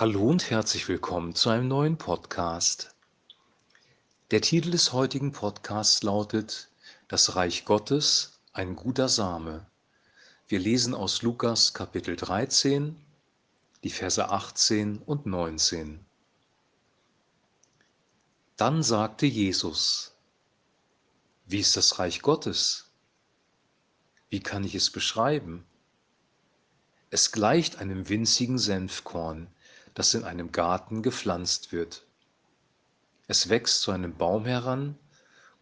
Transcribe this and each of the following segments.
Hallo und herzlich willkommen zu einem neuen Podcast. Der Titel des heutigen Podcasts lautet Das Reich Gottes, ein guter Same. Wir lesen aus Lukas Kapitel 13, die Verse 18 und 19. Dann sagte Jesus, wie ist das Reich Gottes? Wie kann ich es beschreiben? Es gleicht einem winzigen Senfkorn, das in einem Garten gepflanzt wird. Es wächst zu einem Baum heran,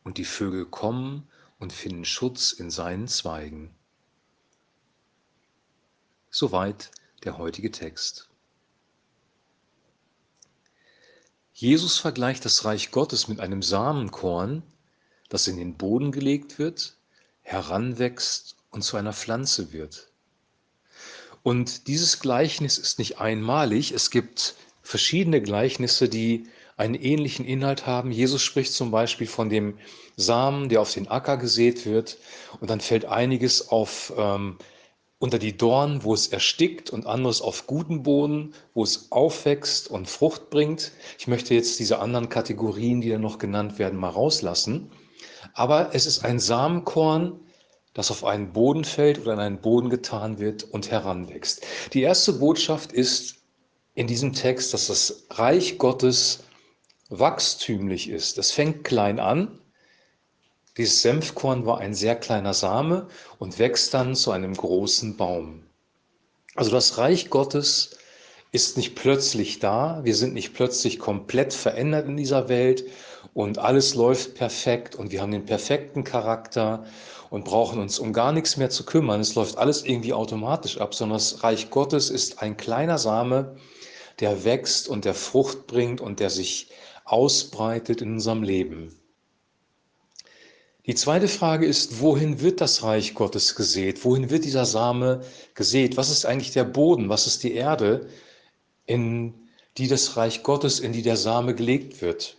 und die Vögel kommen und finden Schutz in seinen Zweigen. Soweit der heutige Text. Jesus vergleicht das Reich Gottes mit einem Samenkorn, das in den Boden gelegt wird, heranwächst und zu einer Pflanze wird. Und dieses Gleichnis ist nicht einmalig. Es gibt verschiedene Gleichnisse, die einen ähnlichen Inhalt haben. Jesus spricht zum Beispiel von dem Samen, der auf den Acker gesät wird. Und dann fällt einiges auf, ähm, unter die Dornen, wo es erstickt und anderes auf guten Boden, wo es aufwächst und Frucht bringt. Ich möchte jetzt diese anderen Kategorien, die dann noch genannt werden, mal rauslassen. Aber es ist ein Samenkorn, das auf einen Boden fällt oder in einen Boden getan wird und heranwächst. Die erste Botschaft ist in diesem Text, dass das Reich Gottes wachstümlich ist. Es fängt klein an. Dieses Senfkorn war ein sehr kleiner Same und wächst dann zu einem großen Baum. Also das Reich Gottes ist nicht plötzlich da. Wir sind nicht plötzlich komplett verändert in dieser Welt und alles läuft perfekt und wir haben den perfekten Charakter und brauchen uns um gar nichts mehr zu kümmern. Es läuft alles irgendwie automatisch ab, sondern das Reich Gottes ist ein kleiner Same, der wächst und der Frucht bringt und der sich ausbreitet in unserem Leben. Die zweite Frage ist, wohin wird das Reich Gottes gesät? Wohin wird dieser Same gesät? Was ist eigentlich der Boden? Was ist die Erde, in die das Reich Gottes, in die der Same gelegt wird?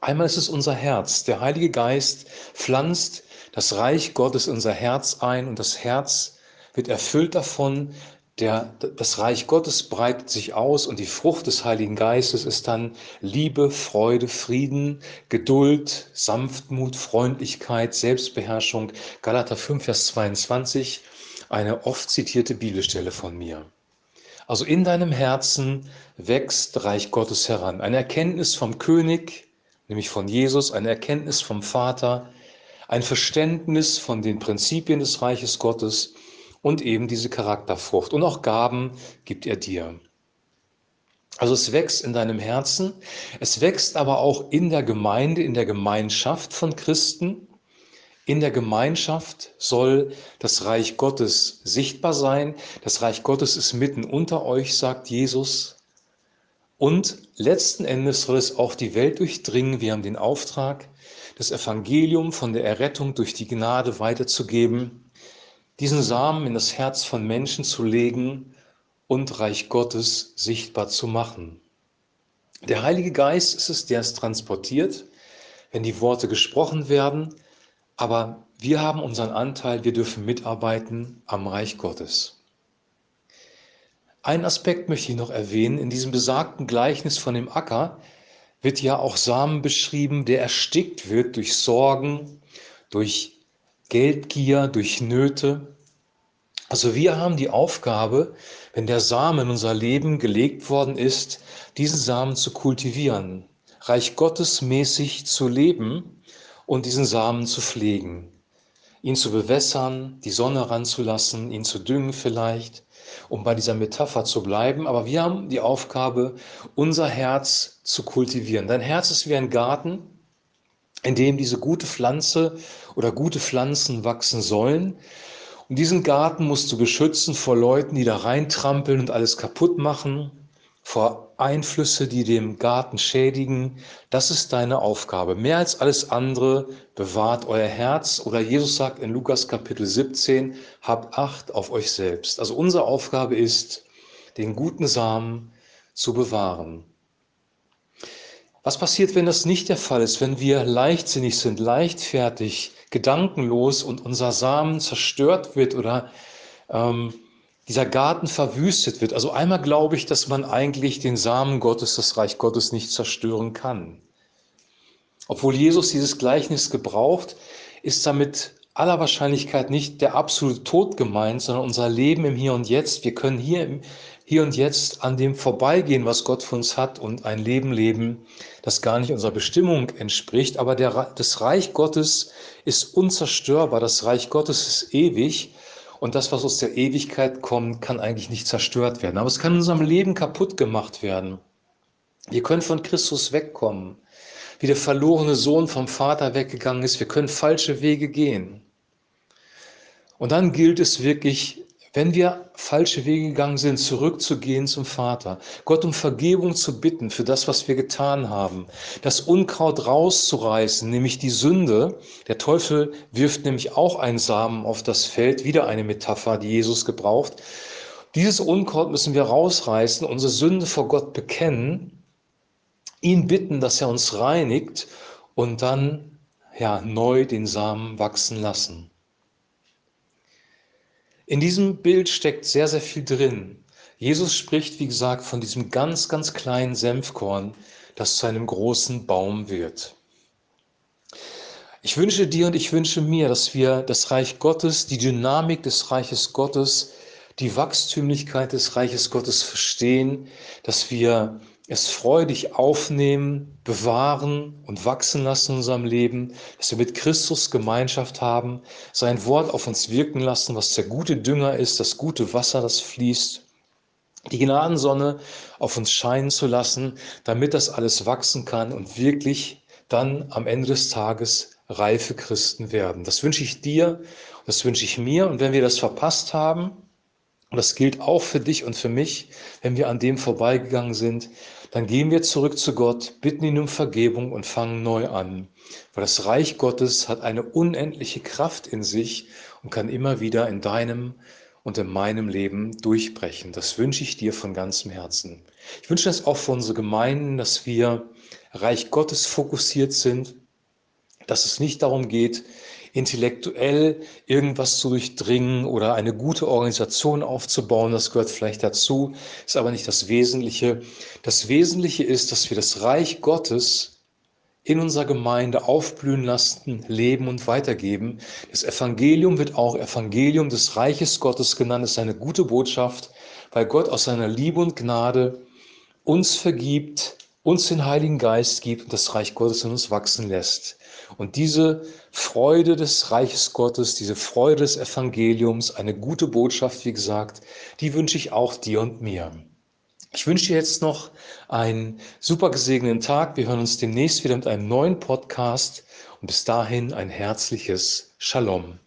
Einmal ist es unser Herz. Der Heilige Geist pflanzt das Reich Gottes in unser Herz ein und das Herz wird erfüllt davon. Der, das Reich Gottes breitet sich aus und die Frucht des Heiligen Geistes ist dann Liebe, Freude, Frieden, Geduld, Sanftmut, Freundlichkeit, Selbstbeherrschung. Galater 5, Vers 22, eine oft zitierte Bibelstelle von mir. Also in deinem Herzen wächst Reich Gottes heran. Eine Erkenntnis vom König, nämlich von Jesus, eine Erkenntnis vom Vater, ein Verständnis von den Prinzipien des Reiches Gottes und eben diese Charakterfrucht. Und auch Gaben gibt er dir. Also es wächst in deinem Herzen, es wächst aber auch in der Gemeinde, in der Gemeinschaft von Christen. In der Gemeinschaft soll das Reich Gottes sichtbar sein. Das Reich Gottes ist mitten unter euch, sagt Jesus. Und letzten Endes soll es auch die Welt durchdringen. Wir haben den Auftrag, das Evangelium von der Errettung durch die Gnade weiterzugeben, diesen Samen in das Herz von Menschen zu legen und Reich Gottes sichtbar zu machen. Der Heilige Geist ist es, der es transportiert, wenn die Worte gesprochen werden, aber wir haben unseren Anteil, wir dürfen mitarbeiten am Reich Gottes. Einen Aspekt möchte ich noch erwähnen. In diesem besagten Gleichnis von dem Acker wird ja auch Samen beschrieben, der erstickt wird durch Sorgen, durch Geldgier, durch Nöte. Also wir haben die Aufgabe, wenn der Samen in unser Leben gelegt worden ist, diesen Samen zu kultivieren, Reich Gottes mäßig zu leben und diesen Samen zu pflegen, ihn zu bewässern, die Sonne ranzulassen, ihn zu düngen vielleicht, um bei dieser Metapher zu bleiben. Aber wir haben die Aufgabe, unser Herz zu kultivieren. Dein Herz ist wie ein Garten, in dem diese gute Pflanze oder gute Pflanzen wachsen sollen. Und diesen Garten musst du beschützen vor Leuten, die da reintrampeln und alles kaputt machen, vor Einflüsse, die dem Garten schädigen. Das ist deine Aufgabe. Mehr als alles andere bewahrt euer Herz. Oder Jesus sagt in Lukas Kapitel 17, habt Acht auf euch selbst. Also unsere Aufgabe ist, den guten Samen zu bewahren. Was passiert, wenn das nicht der Fall ist, wenn wir leichtsinnig sind, leichtfertig, gedankenlos und unser Samen zerstört wird oder ähm, dieser Garten verwüstet wird. Also einmal glaube ich, dass man eigentlich den Samen Gottes, das Reich Gottes nicht zerstören kann. Obwohl Jesus dieses Gleichnis gebraucht, ist damit aller Wahrscheinlichkeit nicht der absolute Tod gemeint, sondern unser Leben im Hier und Jetzt. Wir können hier im Hier und Jetzt an dem vorbeigehen, was Gott für uns hat und ein Leben leben, das gar nicht unserer Bestimmung entspricht. Aber der, das Reich Gottes ist unzerstörbar. Das Reich Gottes ist ewig. Und das, was aus der Ewigkeit kommt, kann eigentlich nicht zerstört werden. Aber es kann in unserem Leben kaputt gemacht werden. Wir können von Christus wegkommen, wie der verlorene Sohn vom Vater weggegangen ist. Wir können falsche Wege gehen. Und dann gilt es wirklich, wenn wir falsche Wege gegangen sind, zurückzugehen zum Vater, Gott um Vergebung zu bitten für das, was wir getan haben, das Unkraut rauszureißen, nämlich die Sünde. Der Teufel wirft nämlich auch einen Samen auf das Feld, wieder eine Metapher, die Jesus gebraucht. Dieses Unkraut müssen wir rausreißen, unsere Sünde vor Gott bekennen, ihn bitten, dass er uns reinigt und dann ja neu den Samen wachsen lassen. In diesem Bild steckt sehr, sehr viel drin. Jesus spricht, wie gesagt, von diesem ganz, ganz kleinen Senfkorn, das zu einem großen Baum wird. Ich wünsche dir und ich wünsche mir, dass wir das Reich Gottes, die Dynamik des Reiches Gottes, die Wachstümlichkeit des Reiches Gottes verstehen, dass wir es freudig aufnehmen, bewahren und wachsen lassen in unserem Leben, dass wir mit Christus Gemeinschaft haben, sein Wort auf uns wirken lassen, was der gute Dünger ist, das gute Wasser, das fließt, die Gnadensonne auf uns scheinen zu lassen, damit das alles wachsen kann und wirklich dann am Ende des Tages reife Christen werden. Das wünsche ich dir, das wünsche ich mir und wenn wir das verpasst haben, und das gilt auch für dich und für mich, wenn wir an dem vorbeigegangen sind, dann gehen wir zurück zu Gott, bitten ihn um Vergebung und fangen neu an. Weil das Reich Gottes hat eine unendliche Kraft in sich und kann immer wieder in deinem und in meinem Leben durchbrechen. Das wünsche ich dir von ganzem Herzen. Ich wünsche das auch für unsere Gemeinden, dass wir Reich Gottes fokussiert sind, dass es nicht darum geht, intellektuell irgendwas zu durchdringen oder eine gute Organisation aufzubauen. Das gehört vielleicht dazu, ist aber nicht das Wesentliche. Das Wesentliche ist, dass wir das Reich Gottes in unserer Gemeinde aufblühen lassen, leben und weitergeben. Das Evangelium wird auch Evangelium des Reiches Gottes genannt. Das ist eine gute Botschaft, weil Gott aus seiner Liebe und Gnade uns vergibt, uns den Heiligen Geist gibt und das Reich Gottes in uns wachsen lässt. Und diese Freude des Reiches Gottes, diese Freude des Evangeliums, eine gute Botschaft, wie gesagt, die wünsche ich auch dir und mir. Ich wünsche dir jetzt noch einen super gesegneten Tag. Wir hören uns demnächst wieder mit einem neuen Podcast und bis dahin ein herzliches Shalom.